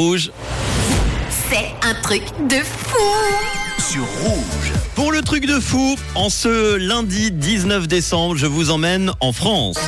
Rouge. C'est un truc de fou sur rouge. Pour le truc de fou, en ce lundi 19 décembre, je vous emmène en France.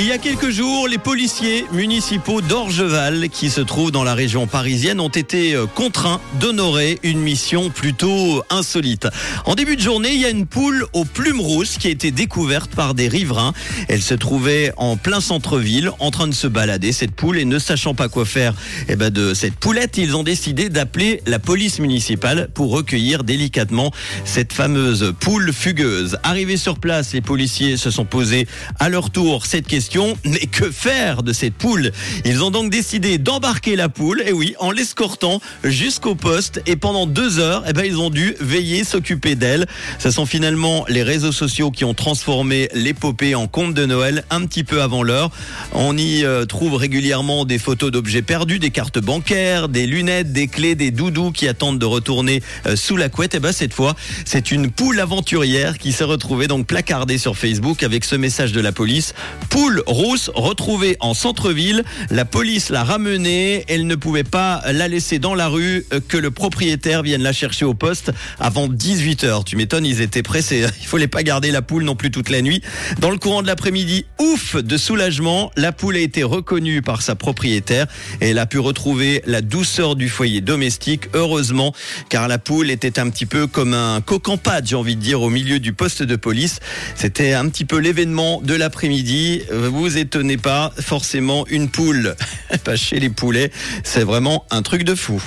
Il y a quelques jours, les policiers municipaux d'Orgeval, qui se trouvent dans la région parisienne, ont été euh, contraints d'honorer une mission plutôt insolite. En début de journée, il y a une poule aux plumes rousses qui a été découverte par des riverains. Elle se trouvait en plein centre-ville, en train de se balader, cette poule, et ne sachant pas quoi faire eh ben, de cette poulette, ils ont décidé d'appeler la police municipale pour recueillir délicatement cette fameuse poule fugueuse. Arrivés sur place, les policiers se sont posés à leur tour cette question mais que faire de cette poule? Ils ont donc décidé d'embarquer la poule, et oui, en l'escortant jusqu'au poste. Et pendant deux heures, eh ben, ils ont dû veiller, s'occuper d'elle. Ce sont finalement les réseaux sociaux qui ont transformé l'épopée en conte de Noël un petit peu avant l'heure. On y euh, trouve régulièrement des photos d'objets perdus, des cartes bancaires, des lunettes, des clés, des doudous qui attendent de retourner euh, sous la couette. Et ben cette fois, c'est une poule aventurière qui s'est retrouvée donc placardée sur Facebook avec ce message de la police. Poule rousse retrouvée en centre-ville. La police l'a ramenée. Elle ne pouvait pas la laisser dans la rue euh, que le propriétaire vienne la chercher au poste avant 18 h Tu m'étonnes, ils étaient pressés. Il fallait pas garder la poule non plus toute la nuit. Dans le courant de l'après-midi, ouf de soulagement. La poule a été reconnue par sa propriétaire et elle a pu retrouver la douceur du foyer domestique. Heureusement, car la poule était un petit peu comme un cocampade, j'ai envie de dire, au milieu du poste de police. C'était un petit peu l'événement de l'après-midi vous étonnez pas, forcément une poule, pas chez les poulets, c'est vraiment un truc de fou.